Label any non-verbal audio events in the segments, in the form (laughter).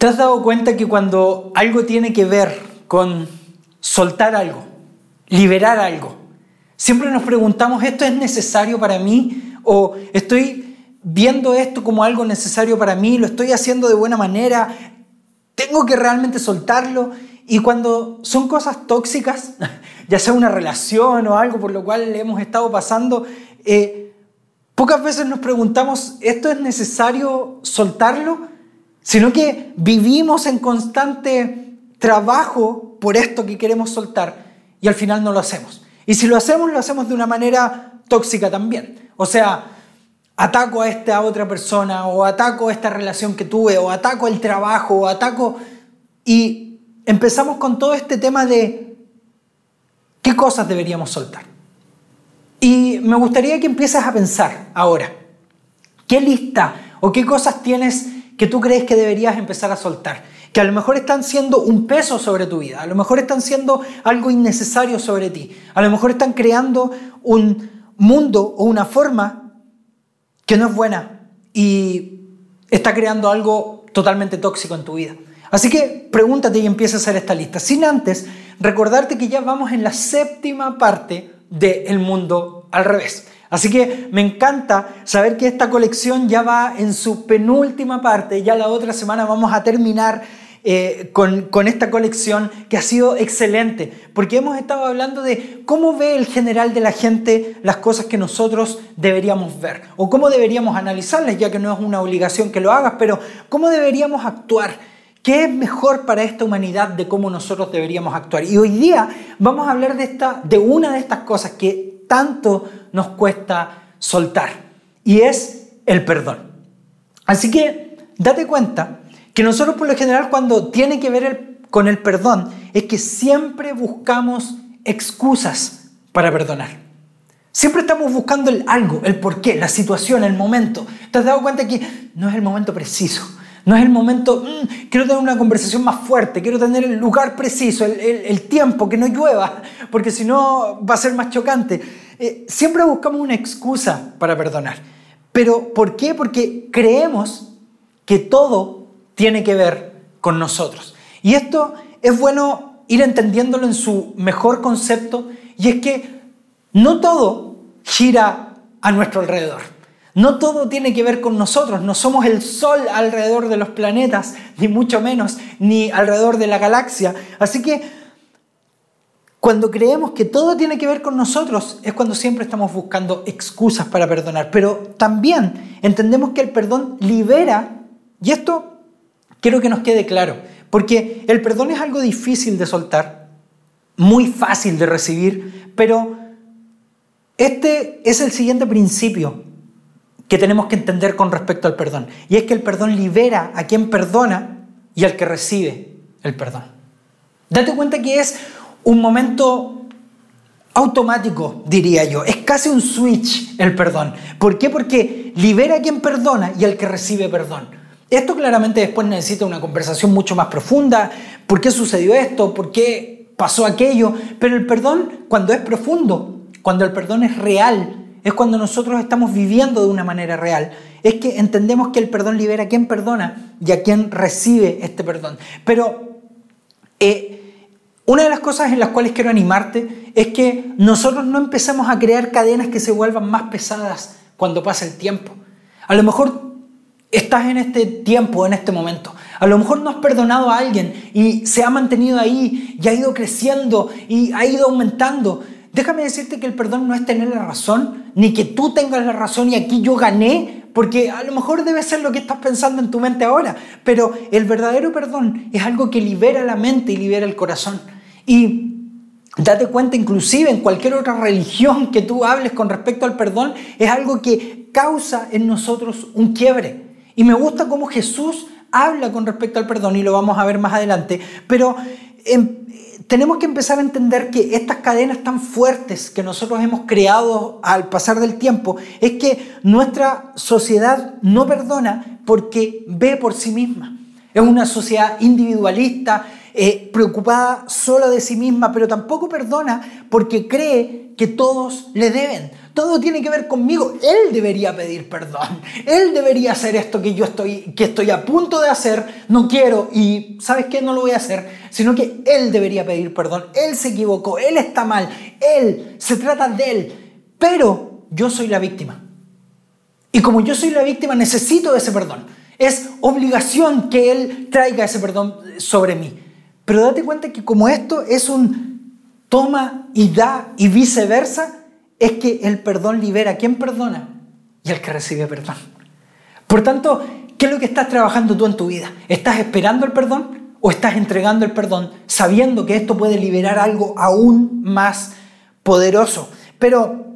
¿Te has dado cuenta que cuando algo tiene que ver con soltar algo, liberar algo, siempre nos preguntamos, ¿esto es necesario para mí? ¿O estoy viendo esto como algo necesario para mí? ¿Lo estoy haciendo de buena manera? ¿Tengo que realmente soltarlo? Y cuando son cosas tóxicas, (laughs) ya sea una relación o algo por lo cual hemos estado pasando, eh, pocas veces nos preguntamos, ¿esto es necesario soltarlo? Sino que vivimos en constante trabajo por esto que queremos soltar y al final no lo hacemos. Y si lo hacemos, lo hacemos de una manera tóxica también. O sea, ataco a esta otra persona o ataco esta relación que tuve o ataco el trabajo o ataco y empezamos con todo este tema de qué cosas deberíamos soltar. Y me gustaría que empieces a pensar ahora, ¿qué lista o qué cosas tienes que tú crees que deberías empezar a soltar, que a lo mejor están siendo un peso sobre tu vida, a lo mejor están siendo algo innecesario sobre ti, a lo mejor están creando un mundo o una forma que no es buena y está creando algo totalmente tóxico en tu vida. Así que pregúntate y empieza a hacer esta lista, sin antes recordarte que ya vamos en la séptima parte del mundo al revés. Así que me encanta saber que esta colección ya va en su penúltima parte, ya la otra semana vamos a terminar eh, con, con, esta colección que ha sido excelente, porque hemos estado hablando de cómo ve el general de la gente las cosas que nosotros deberíamos ver, o cómo deberíamos analizarlas, ya que no es una obligación que lo hagas, pero cómo deberíamos actuar. ¿Qué es mejor para esta humanidad de cómo nosotros deberíamos actuar? Y hoy día vamos a hablar de, esta, de una de estas cosas que tanto nos cuesta soltar y es el perdón. Así que date cuenta que nosotros por lo general cuando tiene que ver con el perdón es que siempre buscamos excusas para perdonar. Siempre estamos buscando el algo, el porqué, la situación, el momento. ¿Te has dado cuenta que no es el momento preciso? No es el momento, mm, quiero tener una conversación más fuerte, quiero tener el lugar preciso, el, tiempo, que no llueva, porque si no va a ser más chocante. Eh, siempre buscamos una excusa para perdonar. ¿Pero por qué? Porque creemos que todo tiene que ver con nosotros. Y esto es bueno ir entendiéndolo en su mejor concepto, y es que no todo gira a nuestro alrededor. No todo tiene que ver con nosotros, no somos el Sol alrededor de los planetas, ni mucho menos, ni alrededor de la galaxia. Así que cuando creemos que todo tiene que ver con nosotros es cuando siempre estamos buscando excusas para perdonar. Pero también entendemos que el perdón libera, y esto quiero que nos quede claro, porque el perdón es algo difícil de soltar, muy fácil de recibir, pero este es el siguiente principio que tenemos que entender con respecto al perdón. Y es que el perdón libera a quien perdona y al que recibe el perdón. Date cuenta que es un momento automático, diría yo. Es casi un switch el perdón. ¿Por qué? Porque libera a quien perdona y al que recibe perdón. Esto claramente después necesita una conversación mucho más profunda. ¿Por qué sucedió esto? ¿Por qué pasó aquello? Pero el perdón, cuando es profundo, cuando el perdón es real, es cuando nosotros estamos viviendo de una manera real. Es que entendemos que el perdón libera a quien perdona y a quien recibe este perdón. Pero eh, una de las cosas en las cuales quiero animarte es que nosotros no empecemos a crear cadenas que se vuelvan más pesadas cuando pasa el tiempo. A lo mejor estás en este tiempo, en este momento. A lo mejor no has perdonado a alguien y se ha mantenido ahí y ha ido creciendo y ha ido aumentando. Déjame decirte que el perdón no es tener la razón, ni que tú tengas la razón y aquí yo gané, porque a lo mejor debe ser lo que estás pensando en tu mente ahora, pero el verdadero perdón es algo que libera la mente y libera el corazón. Y date cuenta, inclusive en cualquier otra religión que tú hables con respecto al perdón, es algo que causa en nosotros un quiebre. Y me gusta cómo Jesús habla con respecto al perdón y lo vamos a ver más adelante, pero en, tenemos que empezar a entender que estas cadenas tan fuertes que nosotros hemos creado al pasar del tiempo es que nuestra sociedad no perdona porque ve por sí misma. Es una sociedad individualista, eh, preocupada solo de sí misma, pero tampoco perdona porque cree que todos le deben. Todo tiene que ver conmigo. Él debería pedir perdón. Él debería hacer esto que yo estoy, que estoy a punto de hacer. No quiero y ¿sabes qué? No lo voy a hacer. Sino que Él debería pedir perdón. Él se equivocó. Él está mal. Él. Se trata de Él. Pero yo soy la víctima. Y como yo soy la víctima, necesito ese perdón. Es obligación que Él traiga ese perdón sobre mí. Pero date cuenta que como esto es un toma y da y viceversa, es que el perdón libera. ¿Quién perdona? Y el que recibe perdón. Por tanto, ¿qué es lo que estás trabajando tú en tu vida? ¿Estás esperando el perdón o estás entregando el perdón sabiendo que esto puede liberar algo aún más poderoso? Pero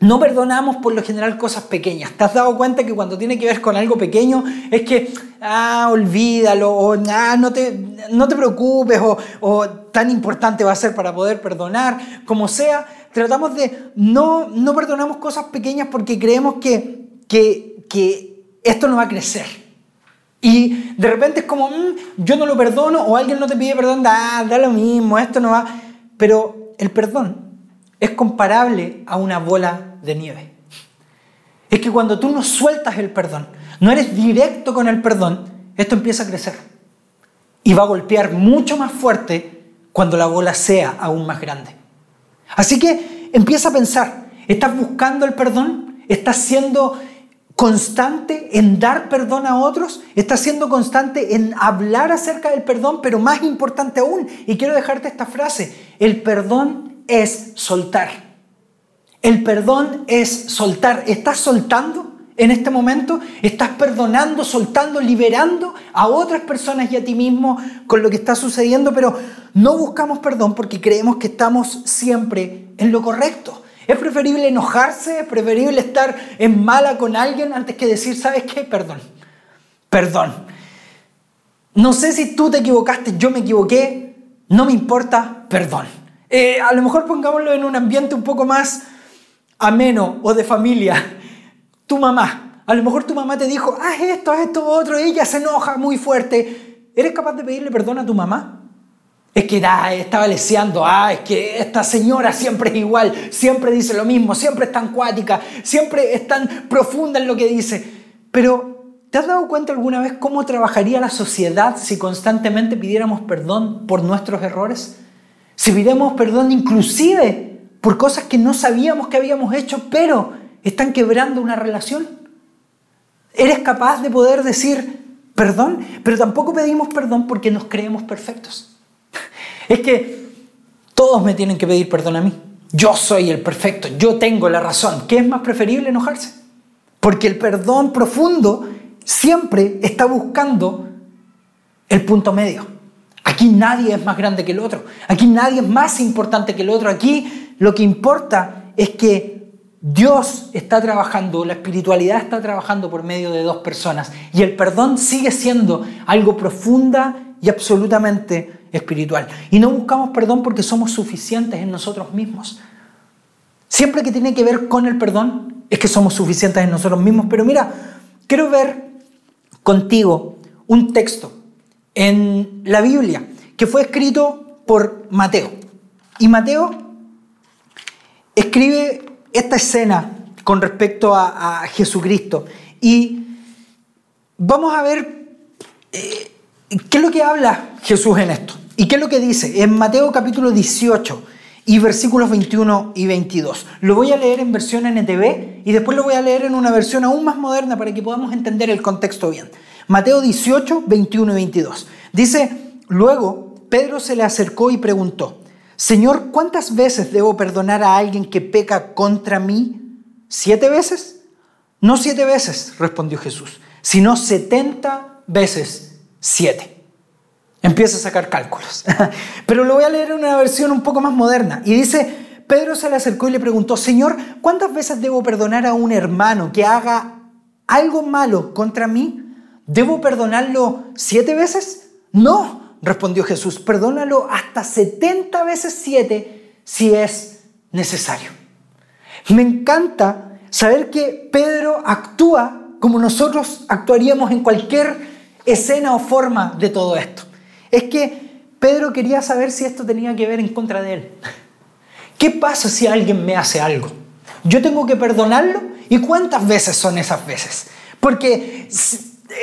no perdonamos por lo general cosas pequeñas. ¿Te has dado cuenta que cuando tiene que ver con algo pequeño es que, ah, olvídalo, o ah, no, te, no te preocupes, o, tan importante va a ser para poder perdonar, como sea? Tratamos de, no, no perdonamos cosas pequeñas porque creemos que, que, que esto no va a crecer. Y de repente es como, mm, yo no lo perdono, o alguien no te pide perdón, da, da lo mismo, esto no va. Pero el perdón es comparable a una bola de nieve. Es que cuando tú no sueltas el perdón, no eres directo con el perdón, esto empieza a crecer. Y va a golpear mucho más fuerte cuando la bola sea aún más grande. Así que empieza a pensar, ¿estás buscando el perdón? ¿Estás siendo constante en dar perdón a otros? ¿Estás siendo constante en hablar acerca del perdón? Pero más importante aún, y quiero dejarte esta frase, el perdón es soltar. El perdón es soltar. ¿Estás soltando en este momento? ¿Estás perdonando, soltando, liberando a otras personas y a ti mismo con lo que está sucediendo? Pero no buscamos perdón porque creemos que estamos siempre en lo correcto. Es preferible enojarse, es preferible estar en mala con alguien antes que decir, ¿sabes qué? Perdón. Perdón. No sé si tú te equivocaste, yo me equivoqué, no me importa, perdón. Eh, a lo mejor pongámoslo en un ambiente un poco más ameno o de familia. Tu mamá, a lo mejor tu mamá te dijo, haz esto, haz esto, otro, ella se enoja muy fuerte. ¿Eres capaz de pedirle perdón a tu mamá? Es que da, estaba leseando, ah, es que esta señora siempre es igual, siempre dice lo mismo, siempre es tan cuática, siempre es tan profunda en lo que dice. Pero, ¿te has dado cuenta alguna vez cómo trabajaría la sociedad si constantemente pidiéramos perdón por nuestros errores? Si pidemos perdón inclusive por cosas que no sabíamos que habíamos hecho, pero están quebrando una relación. ¿Eres capaz de poder decir perdón? Pero tampoco pedimos perdón porque nos creemos perfectos. (laughs) Es que todos me tienen que pedir perdón a mí. Yo soy el perfecto, yo tengo la razón. ¿Qué es más preferible enojarse? Porque el perdón profundo siempre está buscando el punto medio. Aquí nadie es más grande que el otro. Aquí nadie es más importante que el otro. Aquí lo que importa es que Dios está trabajando, la espiritualidad está trabajando por medio de dos personas. Y el perdón sigue siendo algo profunda y absolutamente espiritual. Y no buscamos perdón porque somos suficientes en nosotros mismos. Siempre que tiene que ver con el perdón es que somos suficientes en nosotros mismos. Pero mira, quiero ver contigo un texto en la Biblia, que fue escrito por Mateo. Y Mateo escribe esta escena con respecto a, Jesucristo. Y vamos a ver eh, qué es lo que habla Jesús en esto. ¿Y qué es lo que dice? En Mateo capítulo 18 y versículos 21 y 22. Lo voy a leer en versión NTV y después lo voy a leer en una versión aún más moderna para que podamos entender el contexto bien. Mateo 18, 21 y 22. Dice, luego Pedro se le acercó y preguntó, Señor, ¿cuántas veces debo perdonar a alguien que peca contra mí? ¿Siete veces? No siete veces, respondió Jesús, sino setenta veces siete. Empieza a sacar cálculos. (laughs) Pero lo voy a leer en una versión un poco más moderna. Y dice, Pedro se le acercó y le preguntó, Señor, ¿cuántas veces debo perdonar a un hermano que haga algo malo contra mí? ¿Debo perdonarlo siete veces? No, respondió Jesús, perdónalo hasta 70 veces siete si es necesario. Me encanta saber que Pedro actúa como nosotros actuaríamos en cualquier escena o forma de todo esto. Es que Pedro quería saber si esto tenía que ver en contra de él. ¿Qué pasa si alguien me hace algo? ¿Yo tengo que perdonarlo? ¿Y cuántas veces son esas veces? Porque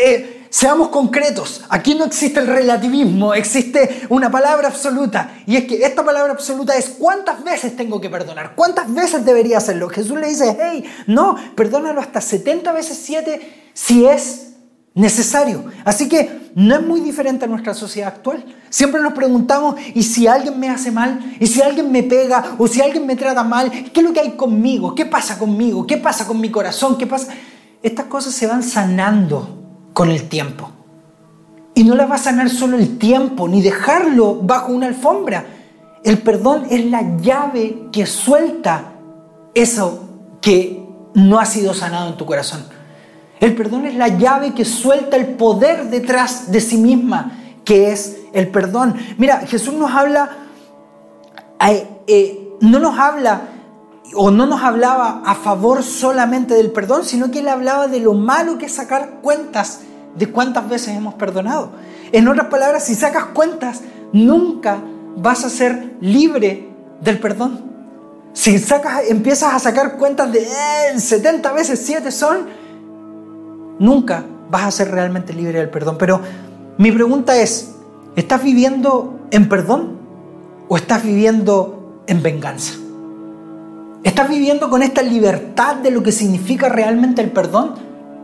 eh, seamos concretos, aquí no existe el relativismo, existe una palabra absoluta. Y es que esta palabra absoluta es cuántas veces tengo que perdonar, cuántas veces debería hacerlo. Jesús le dice, hey, no, perdónalo hasta 70 veces 7 si es necesario. Así que no es muy diferente a nuestra sociedad actual. Siempre nos preguntamos, ¿y si alguien me hace mal? ¿Y si alguien me pega? ¿O si alguien me trata mal? ¿Qué es lo que hay conmigo? ¿Qué pasa conmigo? ¿Qué pasa con mi corazón? ¿Qué pasa? Estas cosas se van sanando con el tiempo. Y no las va a sanar solo el tiempo, ni dejarlo bajo una alfombra. El perdón es la llave que suelta eso que no ha sido sanado en tu corazón. El perdón es la llave que suelta el poder detrás de sí misma, que es el perdón. Mira, Jesús nos habla, eh, no nos habla o no nos hablaba a favor solamente del perdón, sino que él hablaba de lo malo que es sacar cuentas de cuántas veces hemos perdonado. En otras palabras, si sacas cuentas, nunca vas a ser libre del perdón. Si empiezas a sacar cuentas de 70 eh, veces 7 son, nunca vas a ser realmente libre del perdón. Pero mi pregunta es, ¿estás viviendo en perdón o estás viviendo en venganza? ¿Estás viviendo con esta libertad de lo que significa realmente el perdón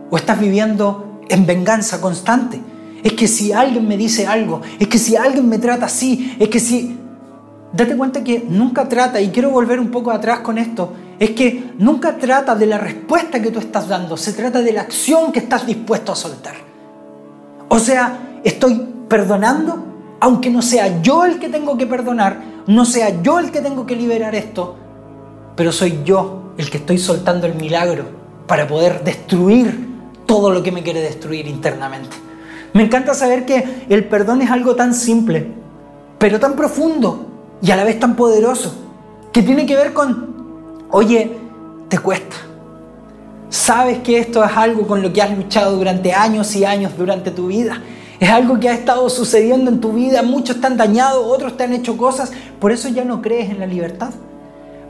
o estás viviendo en venganza constante? Es que si alguien me dice algo, es que si alguien me trata así, es que si... Date cuenta que nunca trata, y quiero volver un poco atrás con esto, es que nunca trata de la respuesta que tú estás dando, se trata de la acción que estás dispuesto a soltar. O sea, estoy perdonando, aunque no sea yo el que tengo que perdonar, no sea yo el que tengo que liberar esto, pero soy yo el que estoy soltando el milagro para poder destruir todo lo que me quiere destruir internamente. Me encanta saber que el perdón es algo tan simple, pero tan profundo y a la vez tan poderoso, que tiene que ver con Oye, te cuesta. Sabes que esto es algo con lo que has luchado durante años y años durante tu vida. Es algo que ha estado sucediendo en tu vida. Muchos están dañados, otros te han hecho cosas. Por eso ya no crees en la libertad.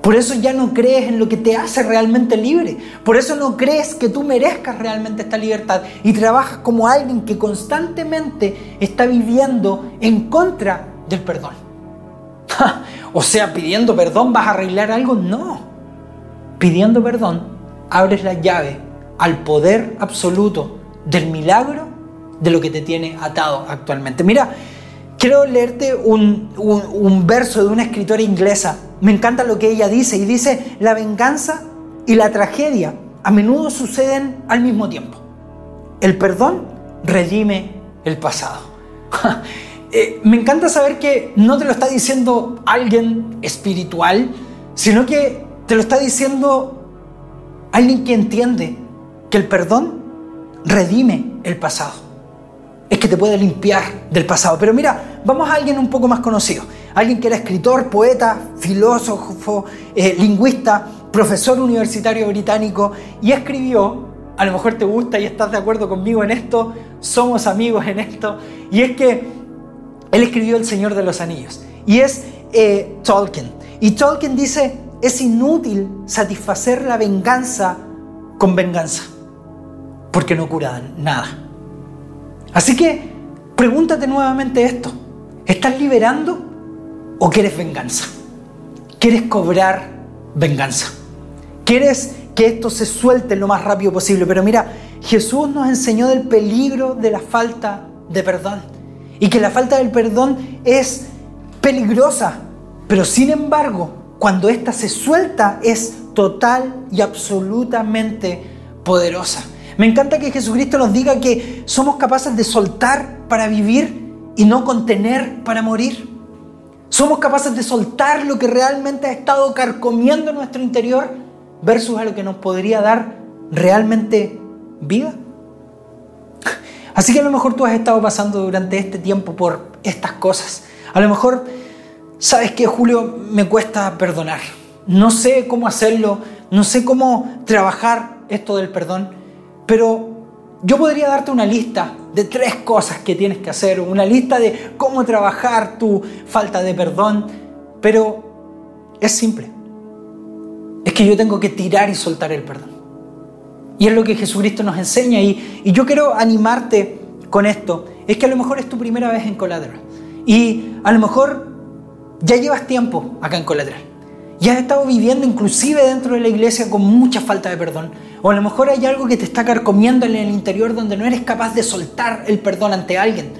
Por eso ya no crees en lo que te hace realmente libre. Por eso no crees que tú merezcas realmente esta libertad. Y trabajas como alguien que constantemente está viviendo en contra del perdón. (laughs) o sea, pidiendo perdón vas a arreglar algo. No pidiendo perdón, abres la llave al poder absoluto del milagro de lo que te tiene atado actualmente. Mira, quiero leerte un, un, verso de una escritora inglesa. Me encanta lo que ella dice y dice, la venganza y la tragedia a menudo suceden al mismo tiempo. El perdón redime el pasado. (laughs) Eh, me encanta saber que no te lo está diciendo alguien espiritual, sino que te lo está diciendo alguien que entiende que el perdón redime el pasado. Es que te puede limpiar del pasado. Pero mira, vamos a alguien un poco más conocido. Alguien que era escritor, poeta, filósofo, eh, lingüista, profesor universitario británico y escribió, a lo mejor te gusta y estás de acuerdo conmigo en esto, somos amigos en esto, y es que él escribió El Señor de los Anillos. Y es eh, Tolkien. Y Tolkien dice, es inútil satisfacer la venganza con venganza, porque no cura nada. Así que pregúntate nuevamente esto. ¿Estás liberando o quieres venganza? ¿Quieres cobrar venganza? ¿Quieres que esto se suelte lo más rápido posible? Pero mira, Jesús nos enseñó del peligro de la falta de perdón y que la falta del perdón es peligrosa, pero sin embargo cuando ésta se suelta, es total y absolutamente poderosa. Me encanta que Jesucristo nos diga que somos capaces de soltar para vivir y no contener para morir. Somos capaces de soltar lo que realmente ha estado carcomiendo nuestro interior versus a lo que nos podría dar realmente vida. Así que a lo mejor tú has estado pasando durante este tiempo por estas cosas. A lo mejor ¿Sabes qué, Julio? Me cuesta perdonar. No sé cómo hacerlo, no sé cómo trabajar esto del perdón, pero yo podría darte una lista de tres cosas que tienes que hacer, una lista de cómo trabajar tu falta de perdón, pero es simple. Es que yo tengo que tirar y soltar el perdón. Y es lo que Jesucristo nos enseña y, yo quiero animarte con esto. Es que a lo mejor es tu primera vez en Collateral y a lo mejor ya llevas tiempo acá en Collateral y has estado viviendo inclusive dentro de la iglesia con mucha falta de perdón. O a lo mejor hay algo que te está carcomiendo en el interior donde no eres capaz de soltar el perdón ante alguien.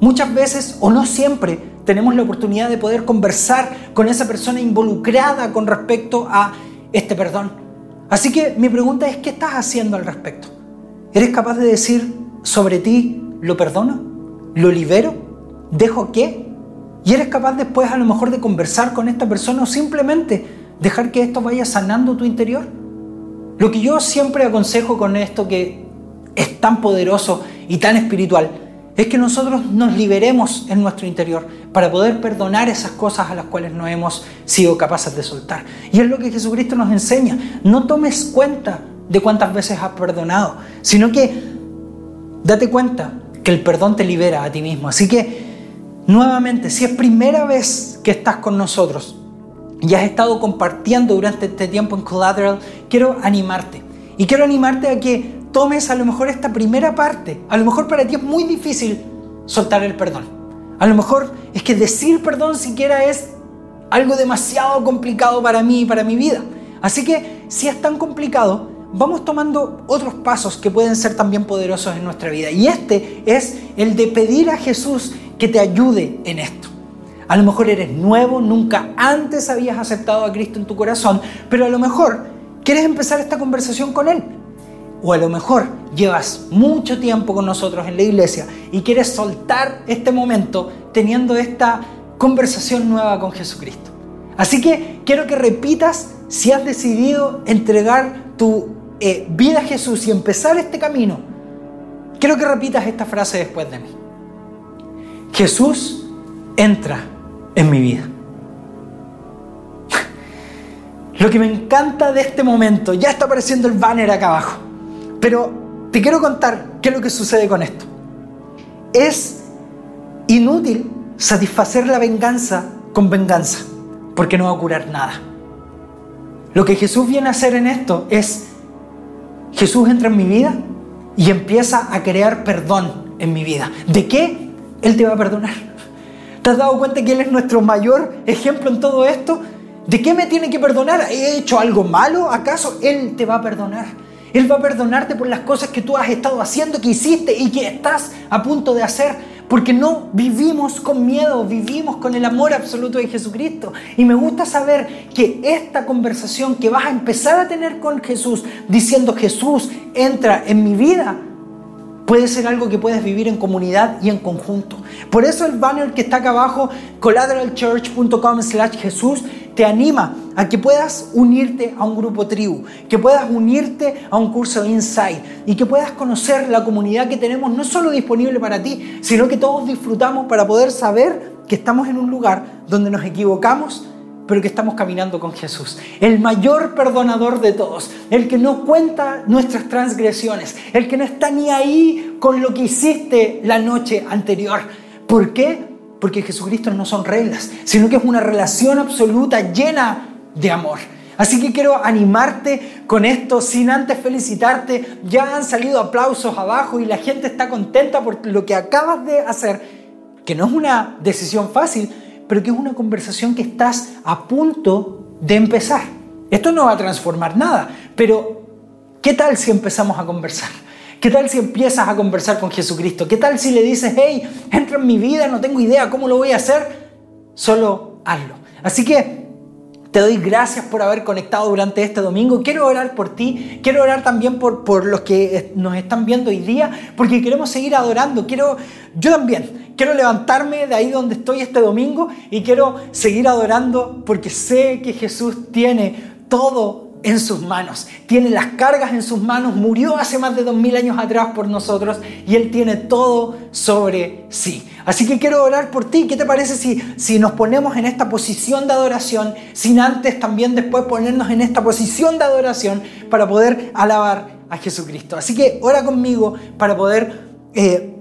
Muchas veces, o no siempre, tenemos la oportunidad de poder conversar con esa persona involucrada con respecto a este perdón. Así que mi pregunta es, ¿qué estás haciendo al respecto? ¿Eres capaz de decir sobre ti, lo perdono? ¿Lo libero? ¿Dejo qué? ¿Y eres capaz después a lo mejor de conversar con esta persona o simplemente dejar que esto vaya sanando tu interior? Lo que yo siempre aconsejo con esto que es tan poderoso y tan espiritual es que nosotros nos liberemos en nuestro interior para poder perdonar esas cosas a las cuales no hemos sido capaces de soltar. Y es lo que Jesucristo nos enseña. No tomes cuenta de cuántas veces has perdonado, sino que date cuenta que el perdón te libera a ti mismo. Así que, nuevamente, si es primera vez que estás con nosotros, y has estado compartiendo durante este tiempo en Collateral, quiero animarte. Y quiero animarte a que tomes a lo mejor esta primera parte. A lo mejor para ti es muy difícil soltar el perdón. A lo mejor es que decir perdón siquiera es algo demasiado complicado para mí y para mi vida. Así que si es tan complicado, vamos tomando otros pasos que pueden ser también poderosos en nuestra vida. Y este es el de pedir a Jesús que te ayude en esto. A lo mejor eres nuevo, nunca antes habías aceptado a Cristo en tu corazón, pero a lo mejor quieres empezar esta conversación con Él. O a lo mejor llevas mucho tiempo con nosotros en la iglesia y quieres soltar este momento teniendo esta conversación nueva con Jesucristo. Así que quiero que repitas si has decidido entregar tu eh, vida a Jesús y empezar este camino. Quiero que repitas esta frase después de mí. Jesús entra en mi vida. Lo que me encanta de este momento, ya está apareciendo el banner acá abajo, pero te quiero contar qué es lo que sucede con esto. Es inútil satisfacer la venganza con venganza, porque no va a curar nada. Lo que Jesús viene a hacer en esto es, Jesús entra en mi vida y empieza a crear perdón en mi vida. ¿De qué? Él te va a perdonar. ¿Te has dado cuenta que Él es nuestro mayor ejemplo en todo esto? ¿De qué me tiene que perdonar? ¿He hecho algo malo? ¿Acaso Él te va a perdonar? Él va a perdonarte por las cosas que tú has estado haciendo, que hiciste y que estás a punto de hacer. Porque no vivimos con miedo, vivimos con el amor absoluto de Jesucristo. Y me gusta saber que esta conversación que vas a empezar a tener con Jesús, diciendo Jesús entra en mi vida, puede ser algo que puedes vivir en comunidad y en conjunto. Por eso el banner que está acá abajo, collateralchurch.com slash Jesús, te anima a que puedas unirte a un grupo tribu, que puedas unirte a un curso de Insight y que puedas conocer la comunidad que tenemos no solo disponible para ti, sino que todos disfrutamos para poder saber que estamos en un lugar donde nos equivocamos, pero que estamos caminando con Jesús, el mayor perdonador de todos, el que no cuenta nuestras transgresiones, el que no está ni ahí con lo que hiciste la noche anterior. ¿Por qué? Porque Jesucristo no son reglas, sino que es una relación absoluta llena de amor. Así que quiero animarte con esto, sin antes felicitarte. Ya han salido aplausos abajo y la gente está contenta por lo que acabas de hacer, que no es una decisión fácil, pero que es una conversación que estás a punto de empezar. Esto no va a transformar nada, pero ¿qué tal si empezamos a conversar? ¿Qué tal si empiezas a conversar con Jesucristo? ¿Qué tal si le dices, hey, entra en mi vida, no tengo idea cómo lo voy a hacer? Solo hazlo. Así que te doy gracias por haber conectado durante este domingo. Quiero orar por ti. Quiero orar también por, por los que nos están viendo hoy día, porque queremos seguir adorando. Quiero, yo también, quiero levantarme de ahí donde estoy este domingo y quiero seguir adorando porque sé que Jesús tiene todo en sus manos, tiene las cargas en sus manos, murió hace más de dos mil años atrás por nosotros y Él tiene todo sobre sí. Así que quiero orar por ti. ¿Qué te parece si, si nos ponemos en esta posición de adoración, sin antes también después ponernos en esta posición de adoración para poder alabar a Jesucristo? Así que ora conmigo para poder... Eh,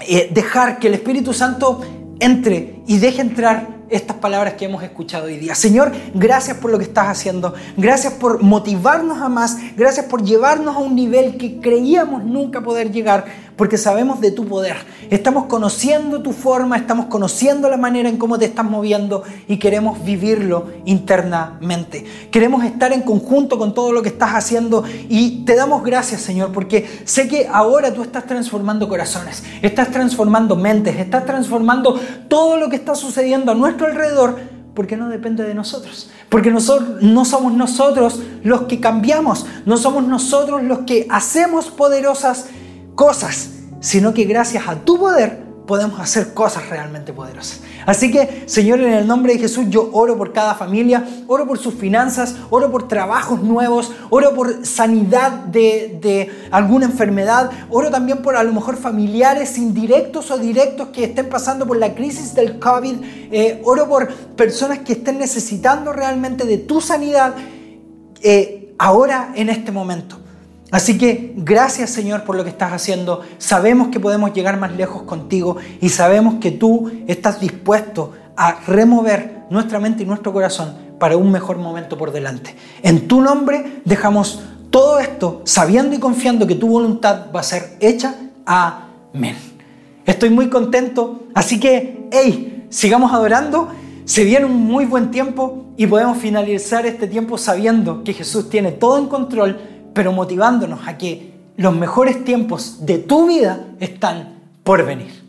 eh, dejar que el Espíritu Santo entre y deje entrar estas palabras que hemos escuchado hoy día. Señor, gracias por lo que estás haciendo. Gracias por motivarnos a más. Gracias por llevarnos a un nivel que creíamos nunca poder llegar porque sabemos de tu poder. Estamos conociendo tu forma, estamos conociendo la manera en cómo te estás moviendo y queremos vivirlo internamente. Queremos estar en conjunto con todo lo que estás haciendo y te damos gracias, Señor, porque sé que ahora tú estás transformando corazones, estás transformando mentes, estás transformando todo lo que está sucediendo a nuestro alrededor porque no depende de nosotros. Porque no somos nosotros los que cambiamos, no somos nosotros los que hacemos poderosas cosas, sino que gracias a tu poder podemos hacer cosas realmente poderosas. Así que, Señor, en el nombre de Jesús, yo oro por cada familia, oro por sus finanzas, oro por trabajos nuevos, oro por sanidad de, alguna enfermedad, oro también por a lo mejor familiares indirectos o directos que estén pasando por la crisis del COVID, eh, oro por personas que estén necesitando realmente de tu sanidad eh, ahora en este momento. Así que gracias Señor por lo que estás haciendo. Sabemos que podemos llegar más lejos contigo y sabemos que tú estás dispuesto a remover nuestra mente y nuestro corazón para un mejor momento por delante. En tu nombre dejamos todo esto sabiendo y confiando que tu voluntad va a ser hecha. Amén. Estoy muy contento, así que, hey, sigamos adorando. Se viene un muy buen tiempo y podemos finalizar este tiempo sabiendo que Jesús tiene todo en control pero motivándonos a que los mejores tiempos de tu vida están por venir.